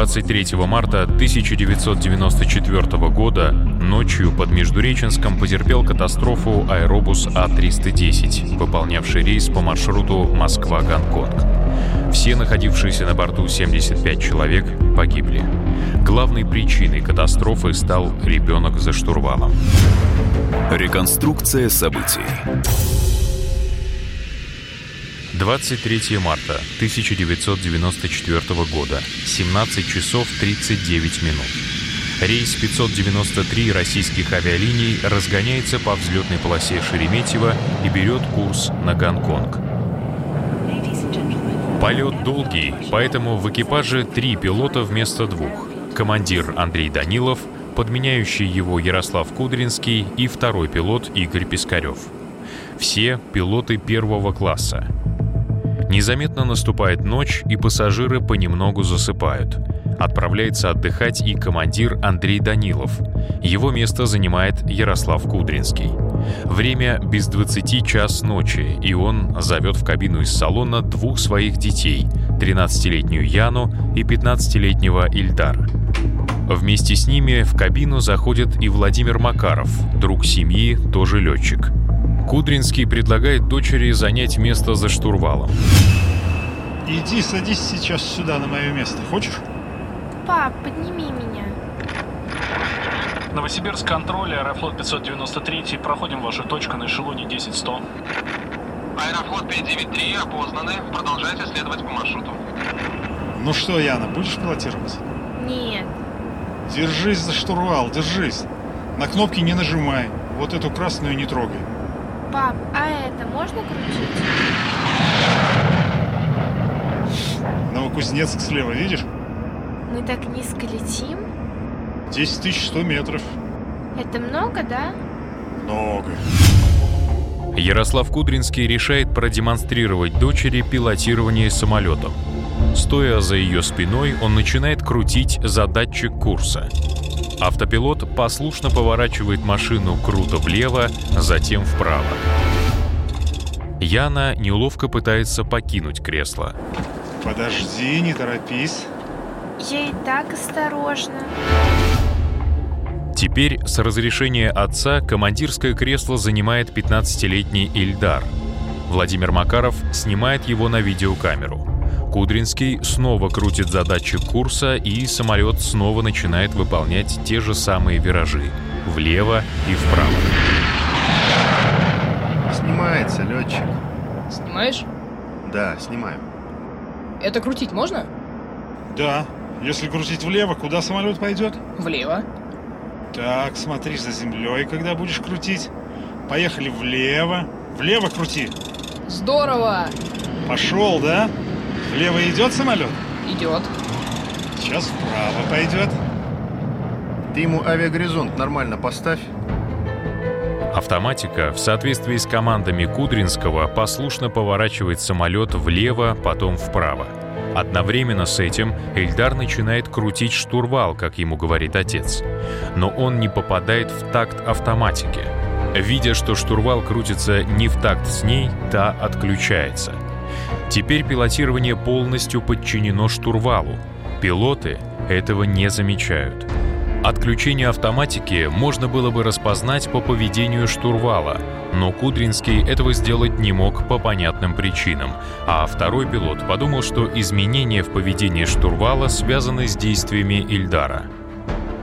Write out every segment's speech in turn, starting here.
23 марта 1994 года ночью под Междуреченском потерпел катастрофу аэробус А-310, выполнявший рейс по маршруту Москва-Гонконг. Все находившиеся на борту 75 человек погибли. Главной причиной катастрофы стал ребенок за штурвалом. Реконструкция событий. 23 марта 1994 года, 17 часов 39 минут. Рейс 593 российских авиалиний разгоняется по взлетной полосе Шереметьево и берет курс на Гонконг. Полет долгий, поэтому в экипаже три пилота вместо двух. Командир Андрей Данилов, подменяющий его Ярослав Кудринский и второй пилот Игорь Пискарев. Все пилоты первого класса. Незаметно наступает ночь, и пассажиры понемногу засыпают. Отправляется отдыхать и командир Андрей Данилов. Его место занимает Ярослав Кудринский. Время без 20 час ночи, и он зовет в кабину из салона двух своих детей, 13-летнюю Яну и 15-летнего Ильдара. Вместе с ними в кабину заходит и Владимир Макаров, друг семьи, тоже летчик. Кудринский предлагает дочери занять место за штурвалом. Иди, садись сейчас сюда, на мое место. Хочешь? Пап, подними меня. Новосибирск контроль, Аэрофлот 593. Проходим вашу точку на эшелоне 10-100. Аэрофлот 593 опознаны. Продолжайте следовать по маршруту. Ну что, Яна, будешь пилотировать? Нет. Держись за штурвал, держись. На кнопки не нажимай. Вот эту красную не трогай. Пап, а это можно крутить? Новокузнецк слева, видишь? Мы так низко летим? 10 100 метров. Это много, да? Много. Ярослав Кудринский решает продемонстрировать дочери пилотирование самолетом. Стоя за ее спиной, он начинает крутить задатчик курса. Автопилот послушно поворачивает машину круто влево, затем вправо. Яна неловко пытается покинуть кресло. Подожди, не торопись. Я и так осторожно. Теперь с разрешения отца командирское кресло занимает 15-летний Ильдар. Владимир Макаров снимает его на видеокамеру. Кудринский снова крутит задатчик курса, и самолет снова начинает выполнять те же самые виражи — влево и вправо. Снимается, летчик. Снимаешь? Да, снимаю. Это крутить можно? Да. Если крутить влево, куда самолет пойдет? Влево. Так, смотри за землей, когда будешь крутить. Поехали влево. Влево крути. Здорово! Пошел, да? Влево идет самолет? Идет. Сейчас вправо пойдет. Ты ему авиагоризонт нормально поставь. Автоматика в соответствии с командами Кудринского послушно поворачивает самолет влево, потом вправо. Одновременно с этим Эльдар начинает крутить штурвал, как ему говорит отец. Но он не попадает в такт автоматики. Видя, что штурвал крутится не в такт с ней, та отключается. Теперь пилотирование полностью подчинено штурвалу. Пилоты этого не замечают. Отключение автоматики можно было бы распознать по поведению штурвала, но Кудринский этого сделать не мог по понятным причинам, а второй пилот подумал, что изменения в поведении штурвала связаны с действиями Ильдара.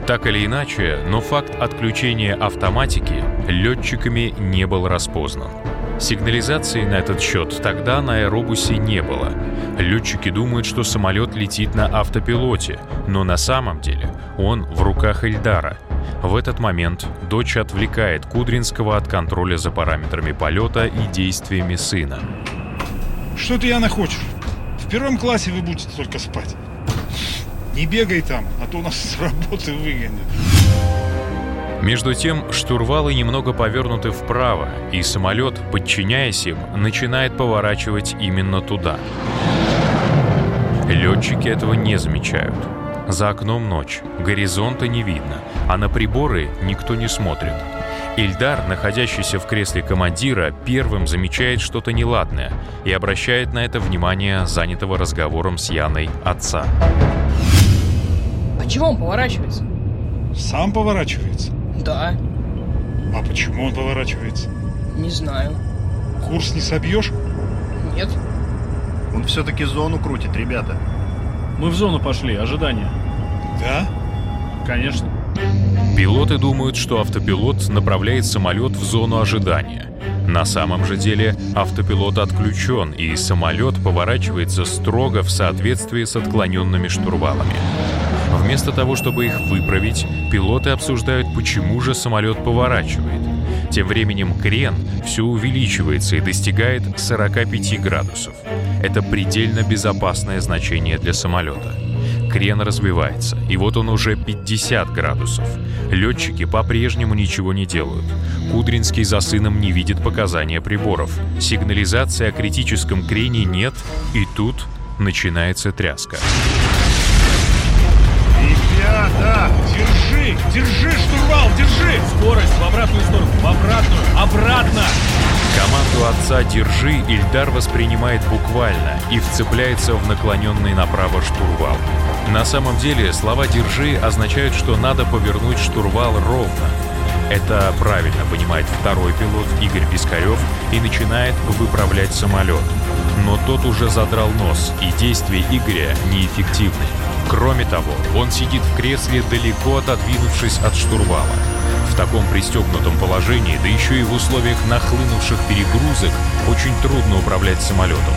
Так или иначе, но факт отключения автоматики летчиками не был распознан. Сигнализации на этот счет тогда на аэробусе не было. Летчики думают, что самолет летит на автопилоте, но на самом деле он в руках Эльдара. В этот момент дочь отвлекает Кудринского от контроля за параметрами полета и действиями сына. Что ты, Яна, хочешь? В первом классе вы будете только спать. Не бегай там, а то нас с работы выгонят. Между тем, штурвалы немного повернуты вправо, и самолет, подчиняясь им, начинает поворачивать именно туда. Летчики этого не замечают. За окном ночь, горизонта не видно, а на приборы никто не смотрит. Ильдар, находящийся в кресле командира, первым замечает что-то неладное и обращает на это внимание занятого разговором с Яной отца. А чего он поворачивается? Сам поворачивается? Да, А почему он поворачивается? не знаю. Курс не собьешь? Нет. Он все-таки зону крутит, ребята. Мы в зону пошли, ожидание. Да? Конечно. Пилоты думают, что автопилот направляет самолет в зону ожидания. На самом же деле автопилот отключен, и самолет поворачивается строго в соответствии с отклоненными штурвалами. Вместо того, чтобы их выправить, пилоты обсуждают, почему же самолет поворачивает. Тем временем крен все увеличивается и достигает 45 градусов. Это предельно безопасное значение для самолета. Крен развивается, и вот он уже 50 градусов. Летчики по-прежнему ничего не делают. Кудринский за сыном не видит показания приборов. Сигнализации о критическом крене нет, и тут начинается тряска. Ребята! Держи! Держи штурвал! Держи! Скорость в обратную сторону, в обратную, обратно! Команду отца «Держи» Ильдар воспринимает буквально и вцепляется в наклоненный направо штурвал. На самом деле слова «держи» означают, что надо повернуть штурвал ровно. Это правильно понимает второй пилот Игорь Пискарев и начинает выправлять самолет. Но тот уже задрал нос, и действия Игоря неэффективны. Кроме того, он сидит в кресле, далеко отодвинувшись от штурвала. В таком пристегнутом положении, да еще и в условиях нахлынувших перегрузок, очень трудно управлять самолетом.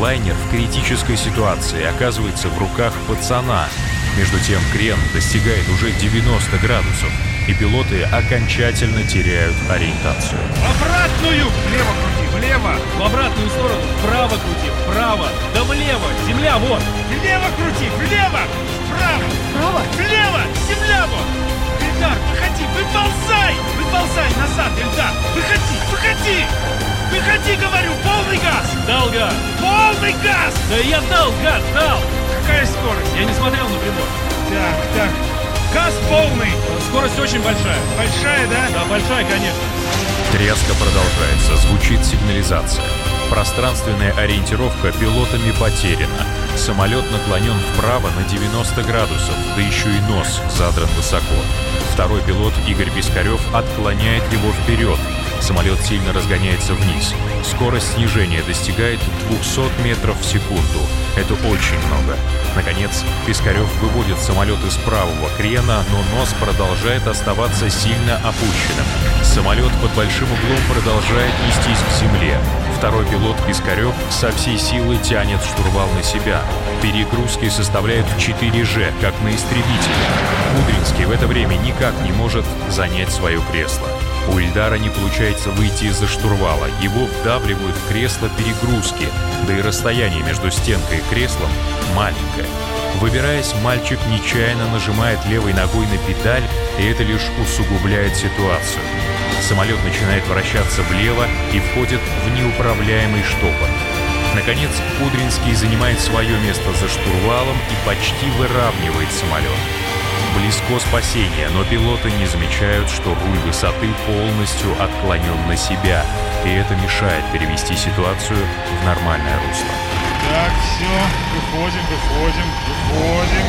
Лайнер в критической ситуации оказывается в руках пацана. Между тем крен достигает уже 90 градусов, и пилоты окончательно теряют ориентацию. Обратную! Влево крути, влево! В обратную сторону, вправо крути, вправо, да влево, земля, вот! Влево крути! Влево! Вправо! Право? Влево! Земля вот! Ильдар, выходи! Выползай! Выползай назад, Ильдар! Выходи! Выходи! Выходи, говорю! Полный газ! Дал газ! Полный газ! Да я дал газ, дал! Какая скорость? Я не смотрел на прибор. Так, так. Газ полный! Скорость очень большая. Большая, да? Да, большая, конечно. Тряска продолжается, звучит сигнализация. Пространственная ориентировка пилотами потеряна. Самолет наклонен вправо на 90 градусов, да еще и нос задран высоко. Второй пилот Игорь Пискарев отклоняет его вперед. Самолет сильно разгоняется вниз. Скорость снижения достигает 200 метров в секунду. Это очень много. Наконец, Пискарев выводит самолет из правого крена, но нос продолжает оставаться сильно опущенным. Самолет под большим углом продолжает нестись к земле. Второй пилот Пискарев со всей силы тянет штурвал на себя. Перегрузки составляют 4G, как на истребителе. Кудринский в это время никак не может занять свое кресло. У Ильдара не получается выйти из-за штурвала. Его вдавливают в кресло перегрузки, да и расстояние между стенкой и креслом маленькое. Выбираясь, мальчик нечаянно нажимает левой ногой на педаль, и это лишь усугубляет ситуацию. Самолет начинает вращаться влево и входит в неуправляемый штопор. Наконец, Кудринский занимает свое место за штурвалом и почти выравнивает самолет. Близко спасение, но пилоты не замечают, что руль высоты полностью отклонен на себя, и это мешает перевести ситуацию в нормальное русло. Так, все. Выходим, выходим, выходим.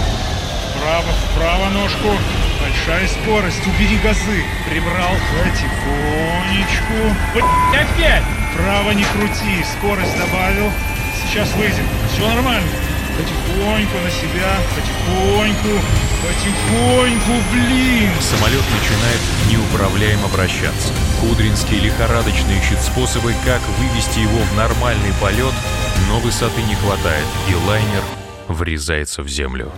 Вправо, вправо ножку. Большая скорость. Убери газы. Прибрал. Потихонечку. Опять! Вправо не крути. Скорость добавил. Сейчас выйдем. Все нормально. Потихоньку на себя. Потихоньку. Потихоньку, блин. Самолет начинает неуправляемо вращаться. Кудринский лихорадочно ищет способы, как вывести его в нормальный полет, но высоты не хватает, и лайнер врезается в землю.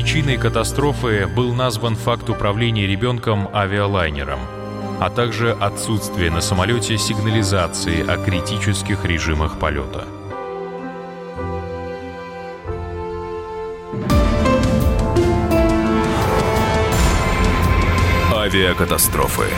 Причиной катастрофы был назван факт управления ребенком авиалайнером, а также отсутствие на самолете сигнализации о критических режимах полета. Авиакатастрофы.